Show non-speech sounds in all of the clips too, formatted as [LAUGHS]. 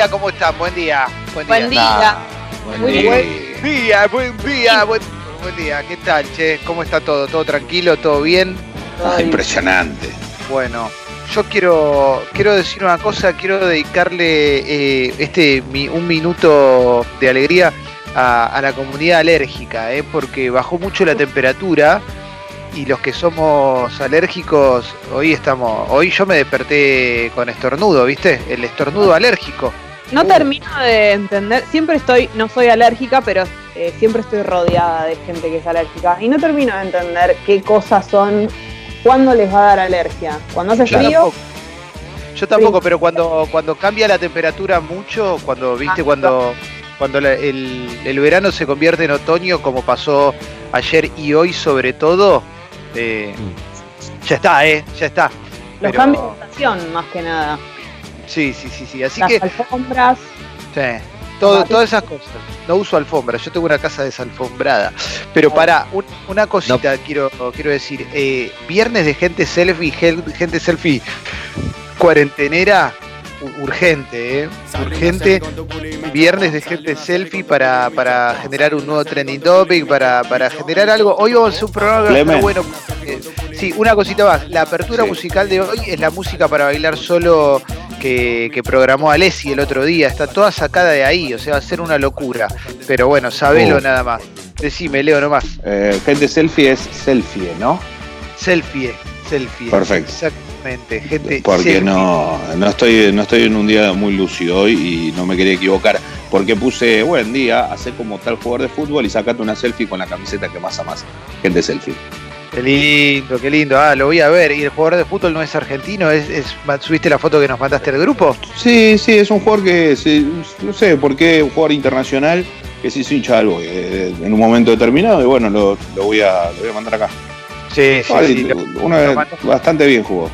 día, ¿cómo están? Buen día. Buen día. Buen día. Buen día, buen día, buen, buen día. ¿Qué tal, che? ¿Cómo está todo? ¿Todo tranquilo? ¿Todo bien? Impresionante. Bueno, yo quiero, quiero decir una cosa, quiero dedicarle eh, este mi- un minuto de alegría a, a la comunidad alérgica, eh, porque bajó mucho la temperatura y los que somos alérgicos, hoy estamos, hoy yo me desperté con estornudo, ¿viste? El estornudo alérgico. No Uh. termino de entender, siempre estoy, no soy alérgica, pero eh, siempre estoy rodeada de gente que es alérgica. Y no termino de entender qué cosas son, cuándo les va a dar alergia. Cuando hace Yo frío, tampoco. Yo tampoco, pero cuando, cuando cambia la temperatura mucho, cuando viste Ah, cuando, cuando la- el, el verano se convierte en otoño, como pasó ayer y hoy sobre todo, eh, ya está, eh, ya está. los Pero- cambios de estación más que nada. Sí, sí, sí, sí. Así Las que alfombras, sí, todo- todas esas cosas. No uso alfombra, yo tengo una casa desalfombrada. Pero para una cosita quiero, quiero decir, eh, viernes de gente selfie, gen- gente selfie cuarentenera, urgente, ¿eh? urgente. Viernes de gente selfie para, para generar un nuevo trending topic, para, para generar algo. Hoy vamos a hacer un programa que va a estar Clemen. bueno. eh, sí, una cosita más. La apertura Sí. musical de hoy es la música para bailar solo que, que programó Alessi el otro día. Está toda sacada de ahí, o sea, va a ser una locura. Pero bueno, sabelo Oh. nada más. Decime, Leo nomás. Eh, gente selfie es selfie, ¿no? Selfie, selfie. Perfecto. Exactamente, gente Porque selfie. no, no estoy, no estoy en un día muy lúcido hoy y no me quería equivocar. Porque puse, buen día, hacer como tal jugador de fútbol y sacate una selfie con la camiseta que más amas. Gente selfie. Qué lindo, qué lindo. Ah, lo voy a ver. ¿Y el jugador de fútbol no es argentino? ¿Es, es- ¿Subiste la foto que nos mandaste al grupo? Sí, sí, es un jugador que, sí, no sé por qué, un jugador internacional que sí se hincha algo eh, en un momento determinado y bueno, lo, lo voy, a, lo voy a mandar acá. Sí, sí, Vale, sí. lo- mandó. bastante bien jugó.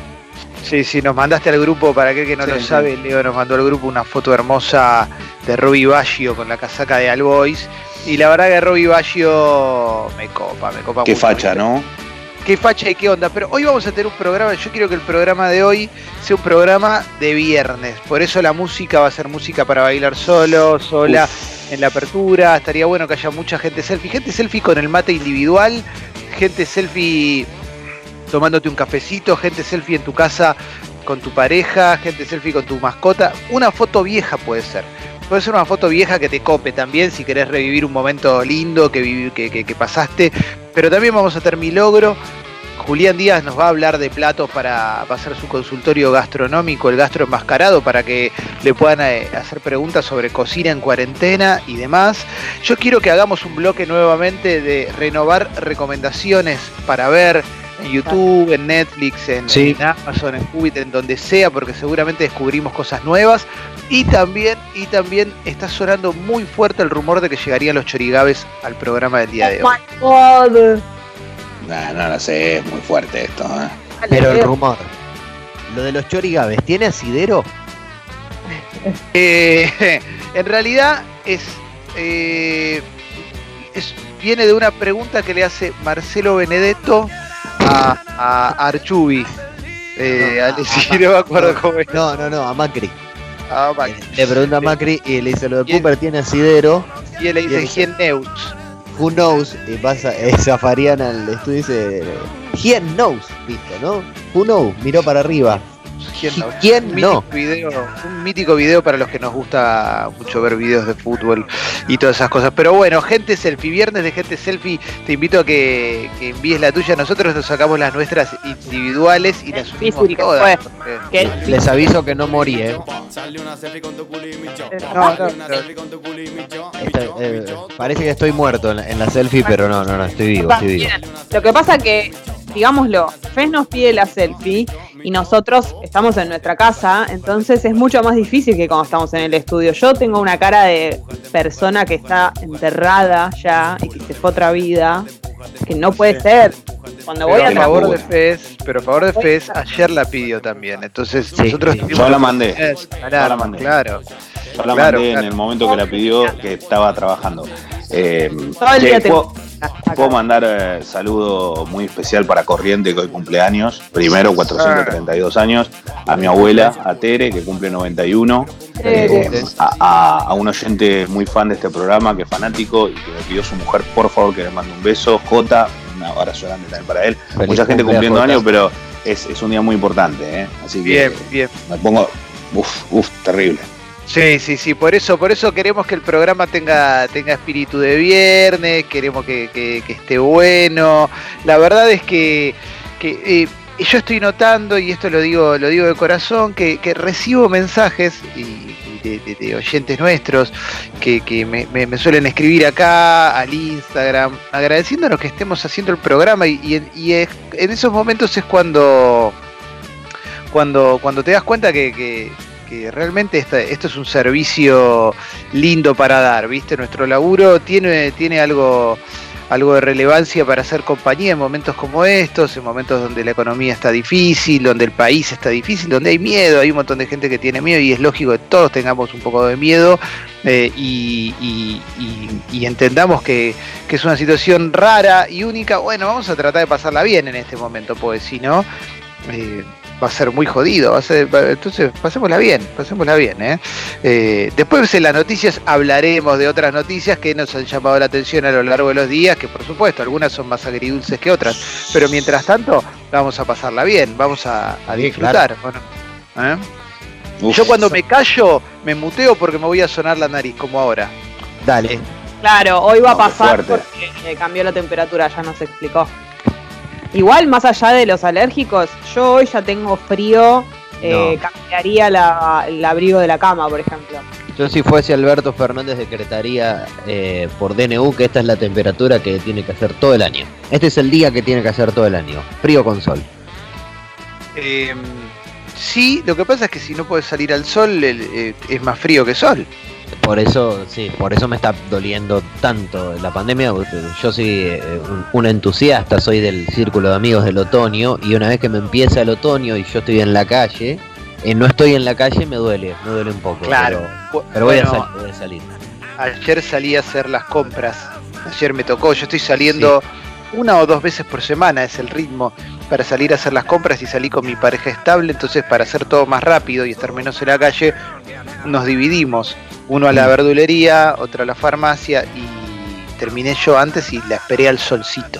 Sí, sí, nos mandaste al grupo, para aquel que no Sí, lo sí. sabe, Leo nos mandó al grupo una foto hermosa de Robbie Baggio con la casaca de Albois. Y la verdad que Robbie Baggio me copa, me copa Qué mucho, facha, ¿viste? ¿no? Qué facha y qué onda. Pero hoy vamos a tener un programa, yo quiero que el programa de hoy sea un programa de viernes. Por eso la música va a ser música para bailar solo, sola, en la apertura. Estaría bueno que haya mucha gente selfie. Gente selfie con el mate individual, gente selfie tomándote un cafecito, gente selfie en tu casa con tu pareja, gente selfie con tu mascota. Una foto vieja puede ser. Puede ser una foto vieja que te cope también si querés revivir un momento lindo que, que, que- pasaste. Pero también vamos a tener mi logro. Julián Díaz nos va a hablar de platos para, para hacer su consultorio gastronómico, el gastro enmascarado, para que le puedan eh, hacer preguntas sobre cocina en cuarentena y demás. Yo quiero que hagamos un bloque nuevamente de renovar recomendaciones para ver en YouTube, en Netflix, en, Sí. en Amazon, en Qubit, en donde sea, porque seguramente descubrimos cosas nuevas. Y también, y también está sonando muy fuerte el rumor de que llegarían los chorigabes al programa del día de oh hoy. my god. Nah, no lo sé, es muy fuerte esto. ¿eh? Pero el rumor. Lo de los chorigabes, ¿tiene asidero? Eh, [LAUGHS] en realidad es, eh, es- viene de una pregunta que le hace Marcelo Benedetto a, a Archubi. Eh, a decir, no me acuerdo cómo es. No, no, no, a Macri. Ah, Mac. Le pregunta a Macri y le dice lo de Cooper tiene asidero. Y él le dice 100 neus. Who knows? Y pasa, eh, [LAUGHS] zafarían al estudio y dice. He knows, listo, ¿no? Who knows? Miró para arriba. 100 neus. ¿Quién Un no? mítico video, un mítico video para los que nos gusta mucho ver videos de fútbol y todas esas cosas. Pero bueno, gente selfie, viernes de gente selfie, te invito a que, que envíes la tuya. Nosotros nos sacamos las nuestras individuales y las subimos todas. Que- Les aviso que no morí, ¿eh? No, no, no. Eh, parece que estoy muerto en la, en la selfie, pero no, no, no, estoy vivo, estoy vivo. Lo que pasa que, digámoslo, Fez nos pide la selfie y nosotros estamos en nuestra casa, entonces es mucho más difícil que cuando estamos en el estudio. Yo tengo una cara de persona que está enterrada ya y que se fue a otra vida, que no puede ser. Cuando voy Pero a a favor de Fez, pero a favor de Fez, ayer la pidió también. Entonces Sí, nosotros sí. Yo la mandé. Yo la. Claro. Yo la Claro, mandé claro. en el momento que la pidió, que estaba trabajando. Eh, Todo el día te- ¿puedo, mandar eh, saludo muy especial para Corriente, que hoy cumpleaños. Primero, 432 años. A mi abuela, a Tere, que cumple 91. Eh, a, a- un oyente muy fan de este programa, que es fanático y que me pidió su mujer, por favor, que le mande un beso. Jota, un abrazo grande también para él. Feliz Mucha gente cumple, cumpliendo años, pero es, es un día muy importante. ¿eh? Así que Bien, bien. me pongo. Uf, uf, terrible. Sí, sí, sí, por eso, por eso queremos que el programa tenga, tenga espíritu de viernes, queremos que, que- que esté bueno. La verdad es que, que, eh, yo estoy notando, y esto lo digo, lo digo de corazón, que, que recibo mensajes y, de, oyentes nuestros que, que me, me- suelen escribir acá al Instagram, agradeciéndonos que estemos haciendo el programa y, y en- y en esos momentos es cuando, cuando, cuando te das cuenta que- que realmente esta- esto es un servicio lindo para dar, ¿viste? Nuestro laburo tiene, tiene algo, algo de relevancia para hacer compañía en momentos como estos, en momentos donde la economía está difícil, donde el país está difícil, donde hay miedo, hay un montón de gente que tiene miedo y es lógico que todos tengamos un poco de miedo eh, y, entendamos que, que es una situación rara y única. Bueno, vamos a tratar de pasarla bien en este momento, pues si no... eh, va a ser muy jodido. Va a ser, va- entonces, pasémosla bien, pasémosla bien. ¿eh? Eh, después en las noticias hablaremos de otras noticias que nos han llamado la atención a lo largo de los días, que por supuesto algunas son más agridulces que otras. Pero mientras tanto, vamos a pasarla bien, vamos a, a Sí, disfrutar. bueno, ¿eh? Uf. Yo cuando me callo, me muteo porque me voy a sonar la nariz, como ahora. Dale. Claro, hoy va a No, pasar porque eh, cambió la temperatura, ya nos explicó. Igual, más allá de los alérgicos, yo hoy ya tengo frío, eh, cambiaría la- el abrigo de la cama, por ejemplo. Yo si fuese Alberto Fernández decretaría eh, por DNU que esta es la temperatura que tiene que hacer todo el año. Este es el día que tiene que hacer todo el año. Frío con sol. Eh, sí, lo que pasa es que si no puedes salir al sol, el- eh, es más frío que sol. Por eso, sí, por eso me está doliendo tanto la pandemia. Yo soy eh, un, un entusiasta, soy del círculo de amigos del otoño y una vez que me empieza el otoño y yo estoy en la calle, eh, no estoy en la calle, me duele, me duele un poco. Claro. Pero, pero voy, Bueno, a salir, voy a salir. Ayer salí a hacer las compras. Ayer me tocó. Yo estoy saliendo una o dos veces por semana, es el ritmo, para salir a hacer las compras y salí con mi pareja estable. Entonces, para hacer todo más rápido y estar menos en la calle, nos dividimos. Uno a la verdulería, otro a la farmacia y terminé yo antes y la esperé al solcito.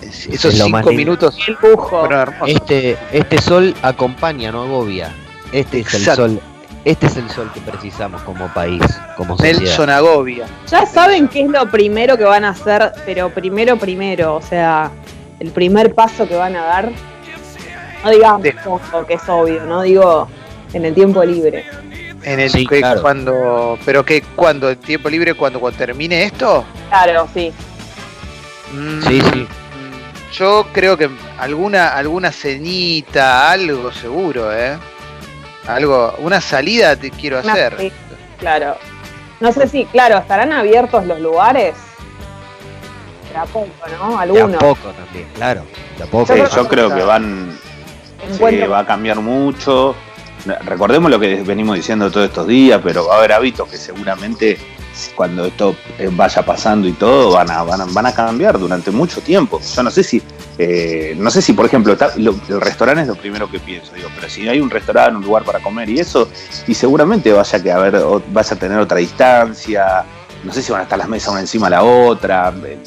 Es- Esos Es cinco minutos El. Este, este sol acompaña, no agobia. Este es el sol. Este es el sol que precisamos como país, como sociedad. Nelson Agovia. Ya saben qué es lo primero que van a hacer, pero primero, primero, o sea, el primer paso que van a dar. No digamos que es obvio, no digo en el tiempo libre. En el Sí, que claro. cuando, pero que cuando en tiempo libre cuando, cuando termine esto, Claro, sí. Mm, Sí, sí. mm, Yo creo que alguna alguna cenita, algo seguro, ¿eh? Algo, una salida te quiero hacer. sí, claro. No sé si, claro, estarán abiertos los lugares. De a poco, ¿no? De a Algunos. poco también, claro. De a poco. Sí, Yo creo que van, sí, va a cambiar mucho. Recordemos lo que venimos diciendo todos estos días, pero va a haber hábitos que seguramente cuando esto eh, vaya pasando y todo van a, van a, van a cambiar durante mucho tiempo. Yo no sé si, eh, no sé si por ejemplo el restaurante es lo primero que pienso, digo, pero si hay un restaurante, un lugar para comer y eso, y seguramente vaya que haber, o- vas a tener otra distancia, no sé si van a estar las mesas una encima de la otra, eh,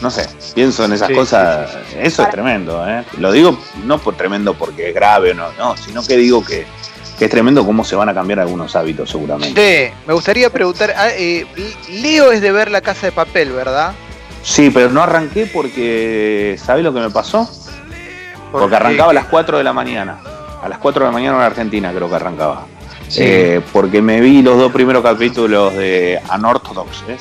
no sé, pienso en esas Sí, cosas, sí, eso es tremendo, ¿eh? lo digo no por tremendo porque es grave o no, no, sino que digo que, que es tremendo cómo se van a cambiar algunos hábitos seguramente. Sí, me gustaría preguntar, ah, eh, Leo es de ver la casa de papel, ¿verdad? Sí, pero no arranqué porque, ¿sabés lo que me pasó? Porque arrancaba a las 4 de la mañana. A las 4 de la mañana en Argentina creo que arrancaba. Sí. Eh, porque me vi los dos primeros capítulos de Unorthodox, ¿ves?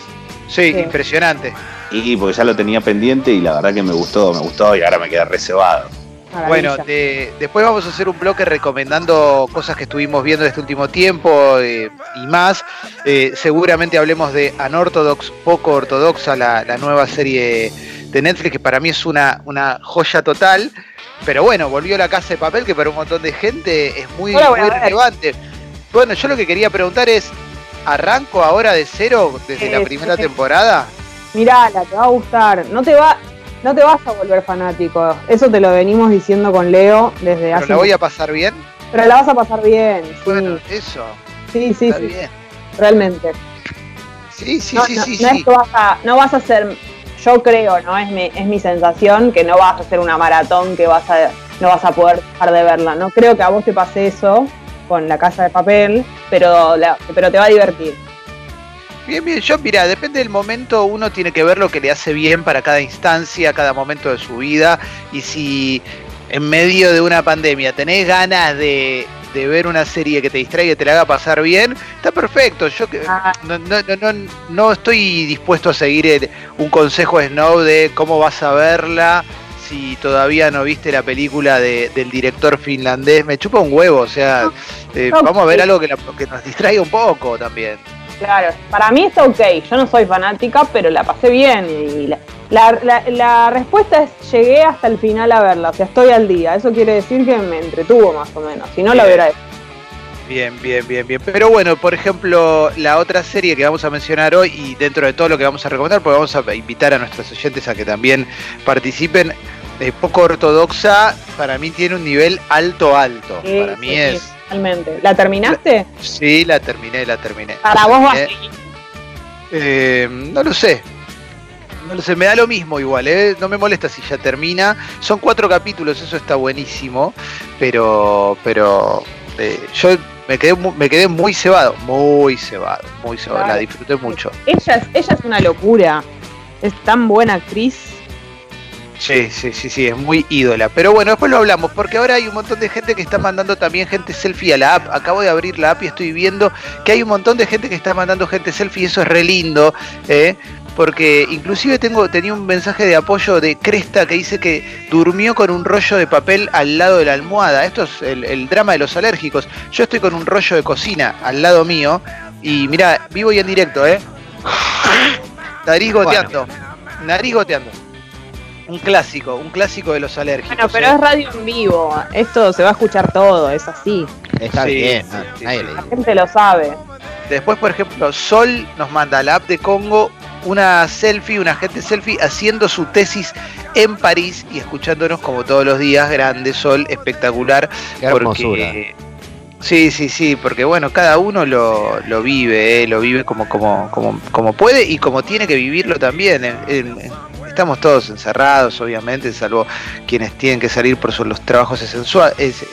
Sí, Sí. impresionante. Y porque ya lo tenía pendiente y la verdad que me gustó, me gustó y ahora me queda reservado. Maravilla. Bueno, de- después vamos a hacer un bloque recomendando cosas que estuvimos viendo este último tiempo eh, y más. Eh, seguramente hablemos de Unorthodox, poco ortodoxa, la, la nueva serie de Netflix, que para mí es una, una joya total. Pero bueno, volvió la casa de papel, que para un montón de gente es muy, muy relevante. Bueno, yo lo que quería preguntar es, ¿arranco ahora de cero desde Sí, la sí, primera sí. temporada? mirala, te va a gustar. No te va, no te vas a volver fanático. Eso te lo venimos diciendo con Leo desde ¿Pero hace. la voy a pasar bien? Pero la vas a pasar bien. Sí, Bueno, eso. sí, sí, Está sí, bien. realmente. Sí, sí, no, sí, no- sí. no es sí. que vas a, no vas a hacer, yo creo, no es mi, es mi sensación que no vas a hacer una maratón que vas a, no vas a poder dejar de verla. No creo que a vos te pase eso con la casa de papel, pero, la- pero te va a divertir. Bien, bien, yo mira, depende del momento, uno tiene que ver lo que le hace bien para cada instancia, cada momento de su vida, y si en medio de una pandemia tenés ganas de, de ver una serie que te distraiga y te la haga pasar bien, está perfecto. Yo Ah. no, no, no, no, no estoy dispuesto a seguir el- un consejo de Snow de cómo vas a verla si todavía no viste la película de- del director finlandés. Me chupa un huevo, o sea, eh, No, vamos a ver algo que, la- que nos distraiga un poco también. Claro, para mí está ok, yo no soy fanática, pero la pasé bien. Y la, la- la- respuesta es, llegué hasta el final a verla, o sea, estoy al día. Eso quiere decir que me entretuvo más o menos, si no la hubiera hecho. Bien, bien, bien, bien. Pero bueno, por ejemplo, la otra serie que vamos a mencionar hoy y dentro de todo lo que vamos a recomendar, porque vamos a invitar a nuestros oyentes a que también participen, eh, poco ortodoxa, para mí tiene un nivel alto, alto. Sí, para mí sí, es... sí, Realmente. ¿La terminaste? Sí, la terminé, la terminé. Para La vos terminé. Eh, no lo sé. No lo sé, me da lo mismo igual, ¿eh? no me molesta si ya termina. Son cuatro capítulos, eso está buenísimo, pero pero eh, yo me quedé, me quedé muy cebado, muy cebado, muy cebado, Claro. la disfruté mucho. Ella es, ella es una locura. Es tan buena actriz. Sí, sí, sí, sí, es muy ídola. Pero bueno, después lo hablamos, porque ahora hay un montón de gente que está mandando también gente selfie a la app. Acabo de abrir la app y estoy viendo que hay un montón de gente que está mandando gente selfie y eso es re lindo, ¿eh? Porque inclusive tengo, tenía un mensaje de apoyo de Cresta que dice que durmió con un rollo de papel al lado de la almohada. Esto es el, el drama de los alérgicos. Yo estoy con un rollo de cocina al lado mío y mira, vivo y en directo, ¿eh? [LAUGHS] Nariz goteando. Nariz goteando. Un clásico, un clásico de los alérgicos. Bueno, pero ¿eh? es radio en vivo. Esto se va a escuchar todo, es así. Está Sí, bien, sí, no, sí, nadie sí. le La gente lo sabe. Después, por ejemplo, Sol nos manda a la app de Congo una selfie, una gente selfie haciendo su tesis en París y escuchándonos como todos los días. Grande Sol, espectacular. Qué hermosura. Porque, sí, sí, sí, porque bueno, cada uno lo, lo vive, eh, lo vive como, como, como, como puede y como tiene que vivirlo también. En- en- estamos todos encerrados, obviamente, salvo quienes tienen que salir por sus- los trabajos es-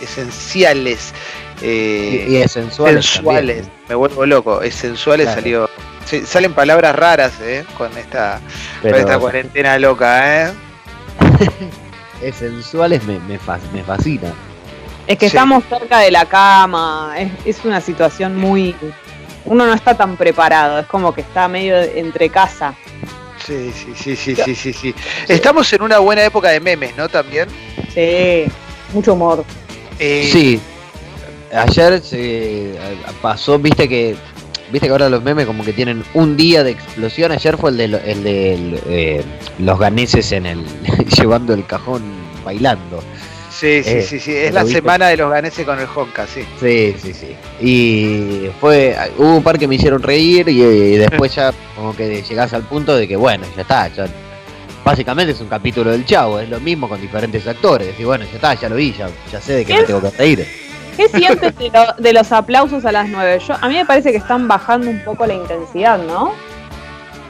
esenciales. eh, Y, y es sensual. sensuales. Me vuelvo loco. Es sensuales Claro. salió. sí, salen palabras raras, ¿eh? Con esta, con esta cuarentena loca, ¿eh? [LAUGHS] es sensuales me, me, fa- me fascina. Es que Sí. estamos cerca de la cama. Es, es una situación muy. Uno no está tan preparado. Es como que está medio entre casa. Sí, sí, sí, sí, sí, sí, sí. Estamos en una buena época de memes, ¿no? También. Sí, mucho humor. Eh, Sí. Ayer se pasó, viste que viste que ahora los memes como que tienen un día de explosión. Ayer fue el de, lo- el de el, eh, los ganeses en el [LAUGHS] llevando el cajón bailando. Sí, sí, Eh, sí, sí. Es ¿lo la viste? semana de los ganeses con el Honka, sí. Sí, sí, sí. Y fue hubo un par que me hicieron reír y, y después ya como que llegás al punto de que bueno, ya está, ya básicamente es un capítulo del Chavo, es lo mismo con diferentes actores. Y bueno, ya está, ya lo vi, ya, ya sé de qué me tengo que reír. ¿Qué sientes de, lo- de los aplausos a las 9? Yo, a mí me parece que están bajando un poco la intensidad, ¿no?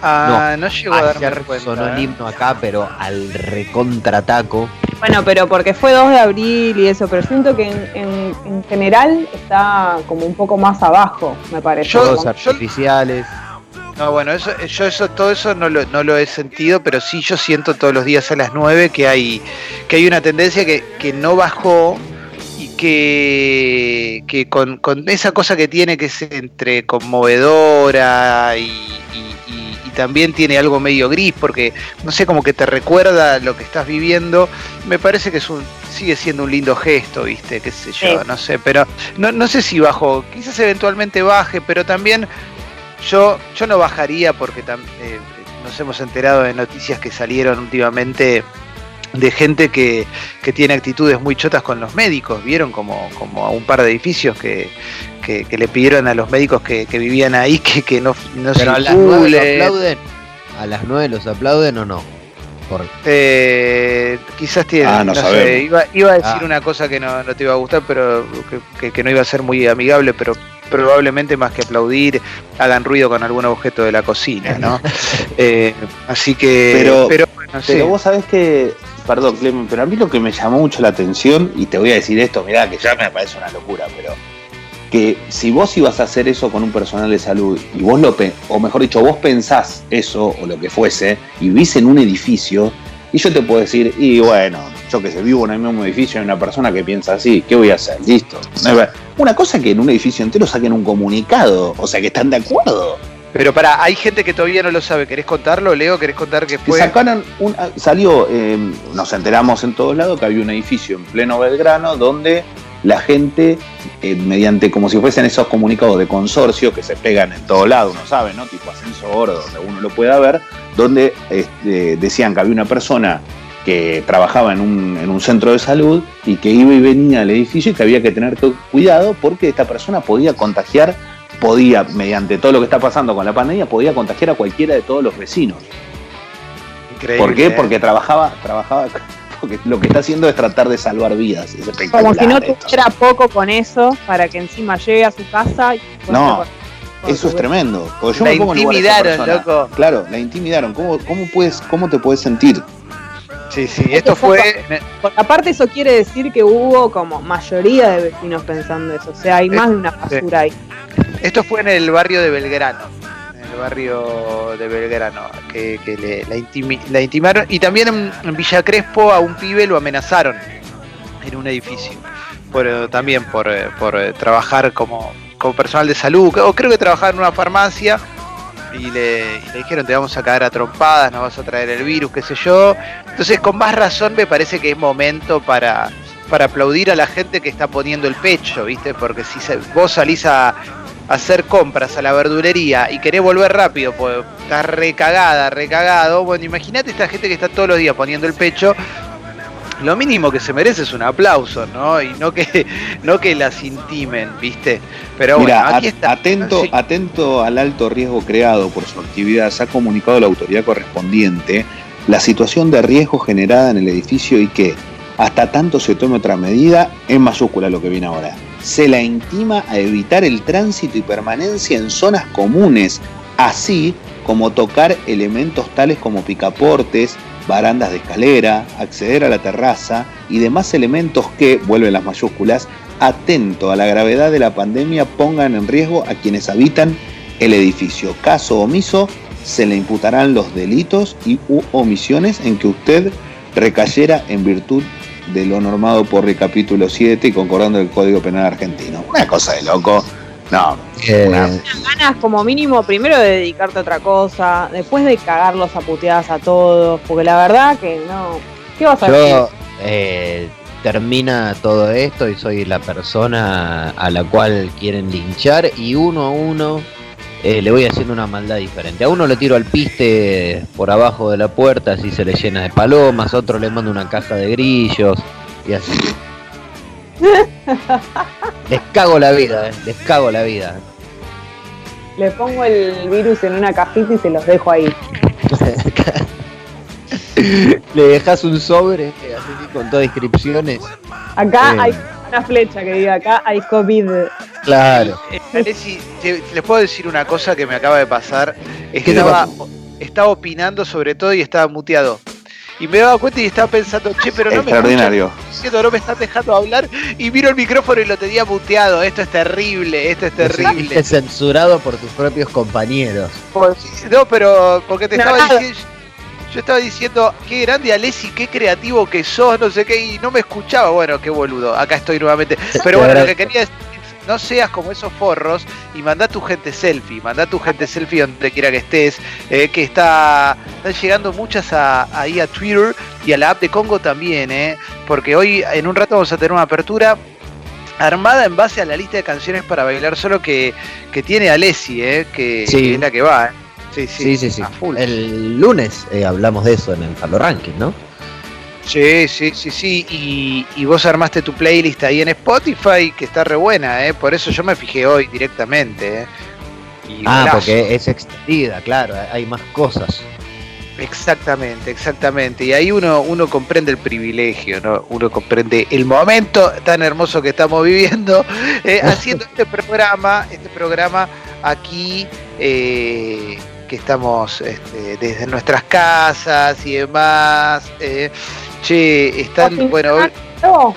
Ah, no, llegó a darme Ayer cuenta. sonó el ¿eh? himno acá, pero al recontrataco. Bueno, pero porque fue 2 de abril y eso, pero siento que en, en- en general está como un poco más abajo, me parece. Yo- Como- artificiales. No, bueno, eso, yo eso, todo eso no lo, no lo he sentido, pero sí yo siento todos los días a las 9 que hay, que hay una tendencia que, que no bajó y que, que con, con esa cosa que tiene que es entre conmovedora y, y- y- y también tiene algo medio gris, porque no sé, como que te recuerda lo que estás viviendo, me parece que es un sigue siendo un lindo gesto, viste, qué sé yo, Sí. no sé, pero no, no sé si bajó, quizás eventualmente baje, pero también yo, yo no bajaría porque tam- eh, nos hemos enterado de noticias que salieron últimamente de gente que, que tiene actitudes muy chotas con los médicos. Vieron como, como a un par de edificios que, que, que le pidieron a los médicos que, que vivían ahí [LAUGHS] que, que no, no Pero a las nueve lo circulen. aplauden. a las 9 los aplauden o no? Por... Eh, quizás tiene. Ah, no, sé, iba, iba, a decir ah. una cosa que no, no, te iba a gustar, pero que, que, no iba a ser muy amigable, pero probablemente más que aplaudir hagan ruido con algún objeto de la cocina, ¿no? [LAUGHS] eh, así que. Pero, pero, pero vos sabés que. Perdón, Clemen, pero a mí lo que me llamó mucho la atención, y te voy a decir esto, mirá, que ya me parece una locura, pero que si vos ibas a hacer eso con un personal de salud y vos lo, o mejor dicho, vos pensás eso o lo que fuese y vivís en un edificio, y yo te puedo decir, y bueno, yo que sé, vivo en el mismo edificio y hay una persona que piensa así, ¿qué voy a hacer? Listo. Una cosa que en un edificio entero saquen un comunicado, o sea que están de acuerdo. Pero para, hay gente que todavía no lo sabe. ¿Querés contarlo, Leo? ¿Querés contar que fue? Sacaron un, salió, eh, nos enteramos en todos lados que había un edificio en pleno Belgrano donde la gente, eh, mediante como si fuesen esos comunicados de consorcio que se pegan en todo lado, uno sabe, ¿no? Tipo ascenso oro, donde uno lo pueda ver, donde este, decían que había una persona que trabajaba en un, en un, centro de salud y que iba y venía al edificio y que había que tener cuidado porque esta persona podía contagiar, podía, mediante todo lo que está pasando con la pandemia, podía contagiar a cualquiera de todos los vecinos. Increíble, ¿Por qué? ¿eh? Porque trabajaba, trabajaba porque lo que está haciendo es tratar de salvar vidas. Como si no tuviera poco con eso para que encima llegue a su casa y No. Eso es tremendo. yo la intimidaron, loco. Claro, la intimidaron. ¿Cómo, cómo, puedes, ¿Cómo te puedes sentir? Sí, sí, esto fue. aparte, eso quiere decir que hubo como mayoría de vecinos pensando eso. O sea, hay más de una basura ahí. Esto fue en el barrio de Belgrano barrio de Belgrano, que, le, la, intimaron. Y también en, Villa Crespo a un pibe lo amenazaron en un edificio. Por, también por, eh, por eh, trabajar como, como personal de salud, o creo que trabajaba en una farmacia. Y le, dijeron te vamos a caer a trompadas, nos vas a traer el virus, qué sé yo. Entonces con más razón me parece que es momento para, para aplaudir a la gente que está poniendo el pecho, ¿viste? Porque si vos salís a, hacer compras a la verdulería y querés volver rápido, pues estás recagada, recagado, bueno, imagínate esta gente que está todos los días poniendo el pecho, lo mínimo que se merece es un aplauso, ¿no? Y no que, [LAUGHS] no que las intimen, ¿viste? Pero bueno, aquí está. Atento, atento al alto riesgo creado por su actividad, se ha comunicado la autoridad correspondiente la situación de riesgo generada en el edificio y que hasta tanto se tome otra medida, en mayúscula lo que viene ahora se la intima a evitar el tránsito y permanencia en zonas comunes, así como tocar elementos tales como picaportes, barandas de escalera, acceder a la terraza y demás elementos que, vuelven las mayúsculas, atento a la gravedad de la pandemia pongan en riesgo a quienes habitan el edificio. Caso omiso, se le imputarán los delitos y omisiones en que usted recayera en virtud de lo normado por el capítulo 7 y concordando el Código Penal argentino. Una cosa de loco. No. Eh, ganas como mínimo primero de dedicarte a otra cosa, después de cagarlos a puteadas a todos, porque la verdad que no. ¿Qué vas a Yo, eh, termina todo esto y soy la persona a la cual quieren linchar y uno a uno eh, le voy haciendo una maldad diferente. A uno le tiro al piste por abajo de la puerta, así se le llena de palomas, a otro le mando una caja de grillos y así. [LAUGHS] les cago la vida, eh, les cago la vida. Le pongo el virus en una cajita y se los dejo ahí. [LAUGHS] le dejas un sobre así con todas inscripciones. Acá eh. hay una flecha que diga acá hay COVID. Claro. Eh, les puedo decir una cosa que me acaba de pasar. Es que estaba, estaba opinando sobre todo y estaba muteado. Y me daba cuenta y estaba pensando, che, pero no Extraordinario. me no me están dejando hablar. Y miro el micrófono y lo tenía muteado. Esto es terrible, esto es terrible. censurado por tus propios compañeros. no, pero porque te estaba diciendo yo estaba diciendo, qué grande Alessi, qué creativo que sos, no sé qué, y no me escuchaba. Bueno, qué boludo, acá estoy nuevamente. Pero bueno, lo que quería decir no seas como esos forros y manda tu gente selfie, manda tu gente selfie donde quiera que estés, eh, que está, están llegando muchas ahí a Twitter y a la app de Congo también, eh, porque hoy en un rato vamos a tener una apertura armada en base a la lista de canciones para bailar solo que, que tiene Alessi, eh, que, es la que va. Eh. Sí, sí, sí. El lunes eh, hablamos de eso en el Palo Ranking, ¿no? Sí, sí, sí, sí. Y, vos armaste tu playlist ahí en Spotify, que está re buena, ¿eh? Por eso yo me fijé hoy directamente, ¿eh? ah, porque es extendida, claro, hay más cosas. Exactamente, exactamente. Y ahí uno, uno comprende el privilegio, ¿no? Uno comprende el momento tan hermoso que estamos viviendo [LAUGHS] eh, haciendo este programa, este programa aquí eh, que estamos este, desde nuestras casas y demás. eh. Che, están, bueno, hoy- ¿Algo?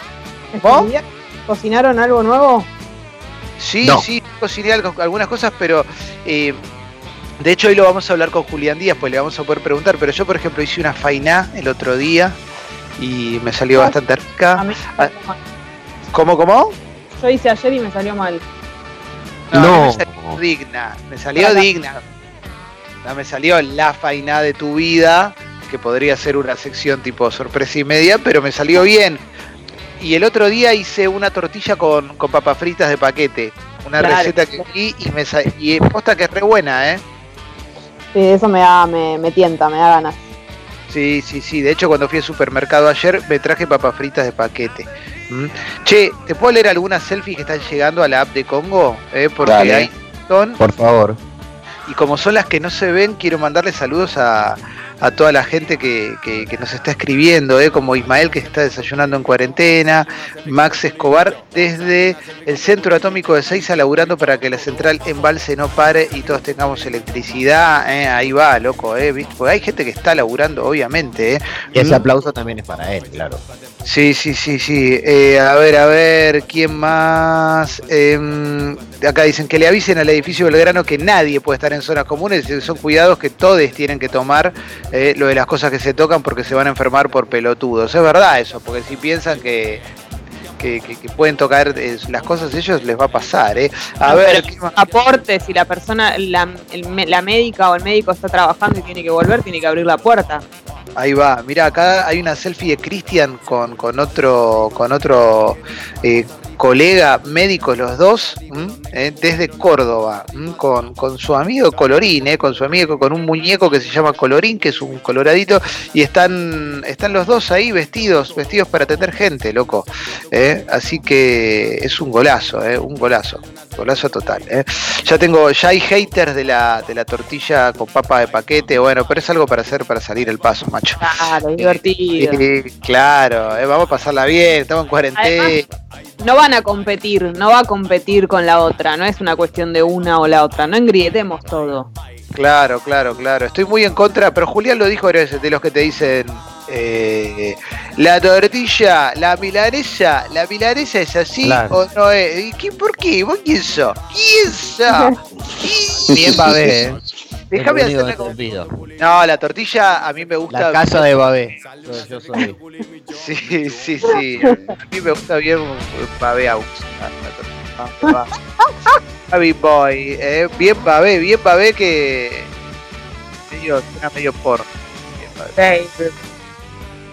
¿Vos? ¿Cocinaron algo nuevo? Sí, No. sí, cociné algo- algunas cosas, pero eh, de hecho hoy lo vamos a hablar con Julián Díaz, pues le vamos a poder preguntar, pero yo por ejemplo hice una fainá el otro día y me salió Ah. bastante A rica. mal. ¿Cómo, cómo? Yo hice ayer y me salió mal. No. me salió digna, me salió digna. No, me salió la fainá de tu vida, que podría ser una sección tipo sorpresa y media, pero me salió bien. Y el otro día hice una tortilla con, con papas fritas de paquete. Una Claro. receta que vi y me sa- y posta que es re buena, ¿eh? Sí, eso me da, me, me tienta, me da ganas. Sí, sí, sí. De hecho, cuando fui al supermercado ayer, me traje papas fritas de paquete. ¿Mm? Che, ¿te puedo leer algunas selfies que están llegando a la app de Congo? Eh, porque Dale. hay son, Por favor. y como son las que no se ven, quiero mandarle saludos a, a toda la gente que, que- que nos está escribiendo, eh, como Ismael que está desayunando en cuarentena, Max Escobar desde el Centro Atómico de Seiza laburando para que la central embalse no pare y todos tengamos electricidad. eh, ahí va, loco, eh, ¿viste? Porque hay gente que está laburando, obviamente. Eh. Y ese Mm. aplauso también es para él, claro. Sí, sí, sí, sí. Eh, a ver, a ver, ¿quién más? Em, acá dicen que le avisen al edificio Belgrano que nadie puede estar en zonas comunes, son cuidados que todos tienen que tomar eh, lo de las cosas que se tocan porque se van a enfermar por pelotudos. Es verdad eso, porque si piensan que, que, que- que pueden tocar eh, las cosas ellos les va a pasar. Eh. A No, ver, ¿qué más? Aporte, si la persona, la, el me- la médica o el médico está trabajando y tiene que volver, tiene que abrir la puerta. Ahí va, mira, acá hay una selfie de Cristian con, con otro, con otro eh, colega médico, los dos. Eh, desde Córdoba, con, con su amigo Colorín, eh, con su amigo, con un muñeco que se llama Colorín, que es un coloradito, y están, están los dos ahí vestidos, vestidos para atender gente, loco. eh. Así que es un golazo, eh, un golazo, golazo total. eh. Ya tengo, ya hay haters de la, de la tortilla con papa de paquete, bueno, pero es algo para hacer para salir el paso, macho. Claro, divertido. Claro, vamos a pasarla bien, estamos en cuarentena. Además, No van a competir, no va a competir con la otra, no es una cuestión de una o la otra, no engrietemos todo. Claro, claro, claro. Estoy muy en contra, pero Julián lo dijo de los que te dicen eh, la tortilla, la milanesa, la milanesa es así Claro. o no es. ¿Y qué, ¿Por qué? ¿Vos quién sos? ¿Quién sos? [LAUGHS] Bien Babé, ¿eh? Déjame pido. No, la tortilla a mí me gusta. La casa de Babé. Yo, yo soy. Sí, sí, sí. A mí me gusta bien Babé Aux. Baby Boy, eh, bien Babé, bien Babé que medio, suena medio porno. Bien Babé,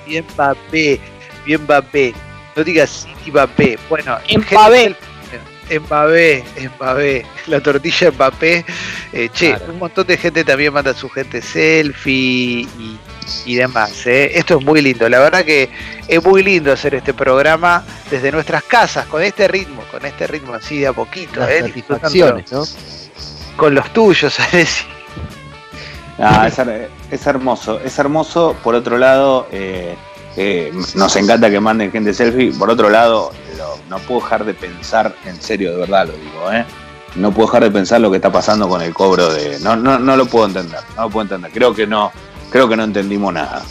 bien Babé, bien Babé. No digas City Babé. Bueno, En gente- Babé. Mbappé, Mbappé, la tortilla Mbappé. Eh, che, Claro. un montón de gente también manda su gente selfie y, y demás. eh. Esto es muy lindo. La verdad que es muy lindo hacer este programa desde nuestras casas, con este ritmo, con este ritmo así de a poquito. Las eh, satisfacciones, ¿no? disfrutándolo Con los tuyos, [LAUGHS] Alessi. Ah, es, her- es hermoso, es hermoso. Por otro lado, eh, nos encanta que manden gente selfie. Por otro lado, lo- no puedo dejar de pensar, en serio, de verdad lo digo, ¿eh? No puedo dejar de pensar lo que está pasando con el cobro de. No, no, no lo puedo entender, no lo puedo entender. Creo que no, creo que no entendimos nada.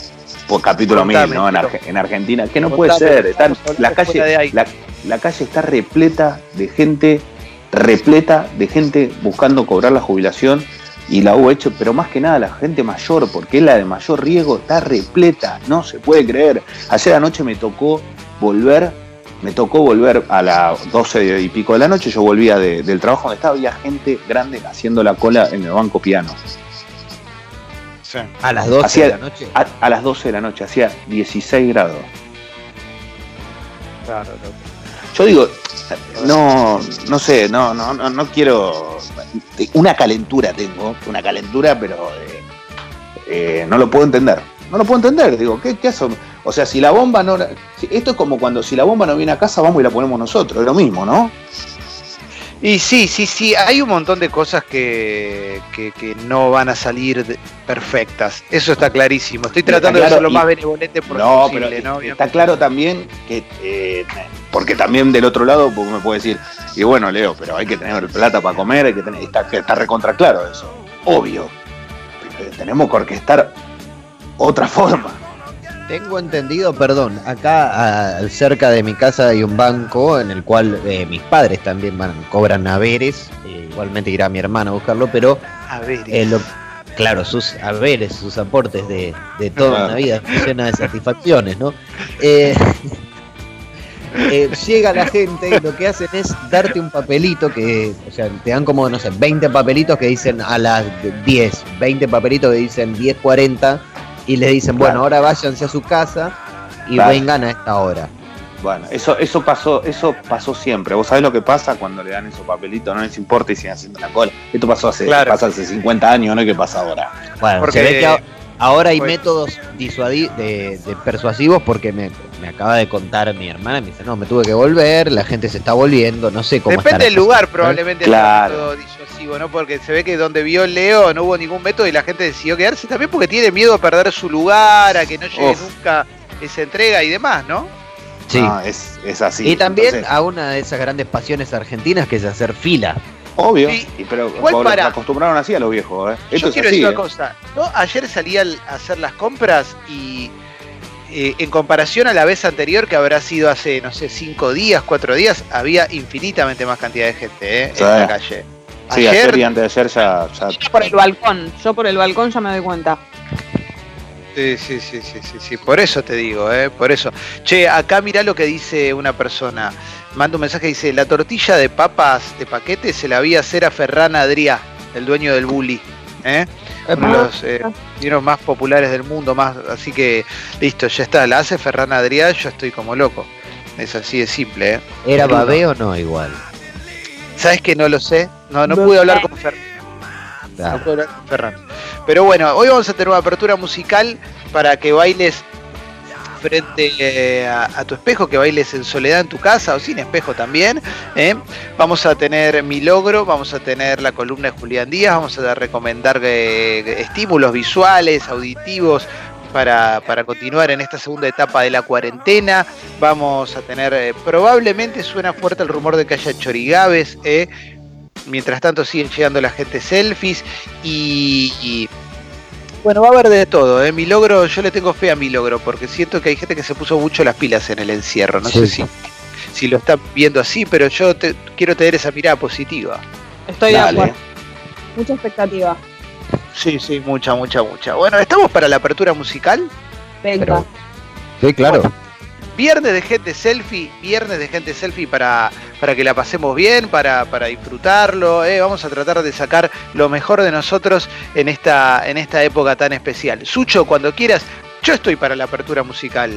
Por capítulo Contame, 1000, ¿no? En. Arge- en Argentina, que no puede ser. Están- la calle, la calle está repleta de gente, repleta de gente buscando cobrar la jubilación y la hubo hecho, pero más que nada la gente mayor, porque es la de mayor riesgo, está repleta, no se puede creer. Ayer anoche me tocó volver, me tocó volver a las 12 y pico de la noche, yo volvía de- del trabajo donde estaba, había gente grande haciendo la cola en el banco piano. A las 12 Hacía- de la noche. A, a las 12 de la noche, hacía 16 grados. Yo digo, no, no sé, no, no, no, no quiero. Una calentura tengo, una calentura, pero eh, eh, no lo puedo entender. No lo puedo entender. Digo, ¿qué, qué hacen? O sea, si la bomba no. Esto es como cuando si la bomba no viene a casa, vamos y la ponemos nosotros. Es lo mismo, ¿no? Y sí, sí, sí, hay un montón de cosas que, que, no van a salir perfectas. Eso está clarísimo. Estoy tratando de ser lo más benevolente posible. ¿no? Está claro también que, eh, porque también del otro lado pues, me puede decir, y bueno, Leo, pero hay que tener plata para comer, hay que tener, está, está recontra claro eso. Obvio. Tenemos que orquestar otra [LAUGHS] forma. Tengo entendido, perdón, acá cerca de mi casa hay un banco en el cual eh, mis padres también van, cobran haberes, eh, igualmente irá mi hermano a buscarlo, pero eh, claro, sus haberes, sus aportes de, toda una [LAUGHS] vida llena de satisfacciones, ¿no? [LAUGHS] llega la gente y lo que hacen es darte un papelito que, o sea, te dan como, no sé, 20 papelitos que dicen a las 10, 20 papelitos que dicen 10.40 y le dicen, bueno, ahora váyanse a su casa y vengan a esta hora. Bueno, eso, eso pasó, eso pasó siempre. Vos sabés lo que pasa cuando le dan esos papelitos, no les importa y siguen haciendo la cola. Esto pasó hace, pasa hace 50 años, no es que pasa ahora. Bueno, porque... se ve que ahora hay métodos de, persuasivos porque me, acaba de contar mi hermana, me dice, no, me tuve que volver, la gente se está volviendo, no sé cómo Depende del lugar, probablemente claro. el método ¿no? Porque se ve que donde vio Leo no hubo ningún método y la gente decidió quedarse también porque tiene miedo a perder su lugar, a que no llegue nunca esa entrega y demás, ¿no? Sí, es, así. Y también a una de esas grandes pasiones argentinas que es hacer fila. Obvio, pero acostumbraron así a los viejos. ¿eh? Yo quiero decir una cosa. Yo ayer salí a hacer las compras y eh, en comparación a la vez anterior, que habrá sido hace, no sé, cinco días, cuatro días, había infinitamente más cantidad de gente ¿eh? en la calle. Sí, ayer, y antes de ayer ya, Yo por el balcón, yo por el balcón ya me doy cuenta. Sí, sí, sí, sí, sí, sí, por eso te digo, ¿eh? por eso. Che, acá mirá lo que dice una persona. Manda un mensaje, dice, la tortilla de papas de paquete se la vi hacer a Ferran Adrià, el dueño del bully. ¿eh? Uno de los eh, más populares del mundo, más, así que listo, ya está, la hace Ferran Adrià, yo estoy como loco. Es así de simple, ¿eh? ¿Era babé o no igual? ¿Sabes que no lo sé? No, no, pude hablar con Ferran. No pude hablar con Ferran. Pero bueno, hoy vamos a tener una apertura musical para que bailes frente eh, a, tu espejo, que bailes en soledad en tu casa o sin espejo también. ¿eh? Vamos a tener mi logro, vamos a tener la columna de Julián Díaz, vamos a recomendar eh, estímulos visuales, auditivos, para, continuar en esta segunda etapa de la cuarentena. Vamos a tener, probablemente suena fuerte el rumor de que haya chorigaves, Mientras tanto siguen llegando la gente selfies y, bueno, va a haber de todo. ¿eh? Mi logro, yo le tengo fe a mi logro porque siento que hay gente que se puso mucho las pilas en el encierro. No sé si, si lo están viendo así, pero yo quiero tener esa mirada positiva. Estoy de acuerdo. Mucha expectativa. Sí, sí, mucha, mucha, mucha. Bueno, ¿estamos para la apertura musical? Venga. sí, claro. Viernes de gente selfie, viernes de gente selfie para, para que la pasemos bien, para, disfrutarlo. ¿eh? Vamos a tratar de sacar lo mejor de nosotros en esta, en esta época tan especial. Sucho, cuando quieras, yo estoy para la apertura musical.